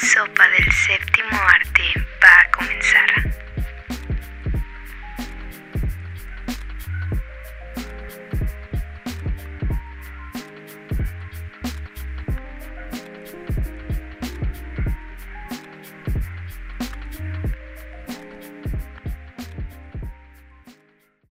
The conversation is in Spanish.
Sopa del séptimo arte.